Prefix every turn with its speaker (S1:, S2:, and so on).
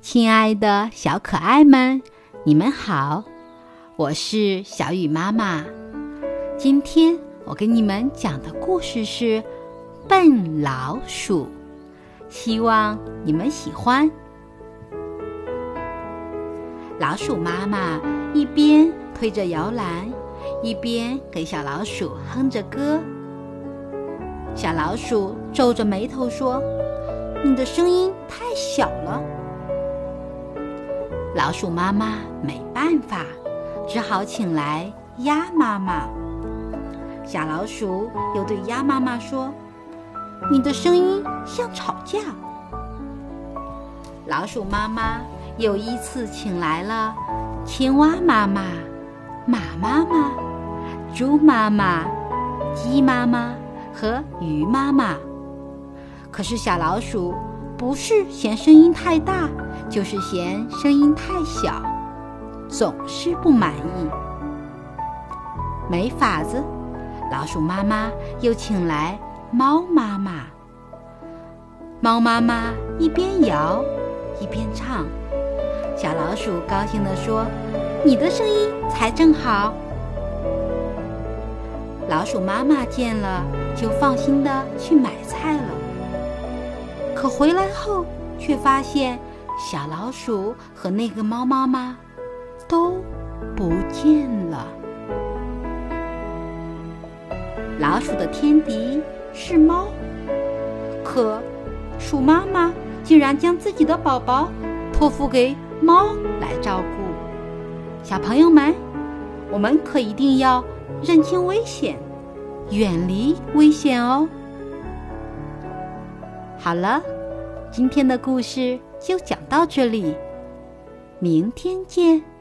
S1: 亲爱的小可爱们，你们好，我是小雨妈妈。今天我给你们讲的故事是《笨老鼠》，希望你们喜欢。老鼠妈妈一边推着摇篮，一边给小老鼠哼着歌。小老鼠皱着眉头说：“你的声音太小了。”老鼠妈妈没办法，只好请来鸭妈妈。小老鼠又对鸭妈妈说：“你的声音像吵架。”老鼠妈妈又依次请来了青蛙妈妈、马妈妈、猪妈妈、鸡妈妈和鱼妈妈。可是小老鼠不是嫌声音太大。就是嫌声音太小，总是不满意。没法子，老鼠妈妈又请来猫妈妈。猫妈妈一边摇一边唱，小老鼠高兴地说：“你的声音才正好。”老鼠妈妈见了，就放心的去买菜了。可回来后，却发现。小老鼠和那个猫妈妈都不见了。老鼠的天敌是猫，可鼠妈妈竟然将自己的宝宝托付给猫来照顾。小朋友们，我们可一定要认清危险，远离危险哦。好了，今天的故事。就讲到这里，明天见。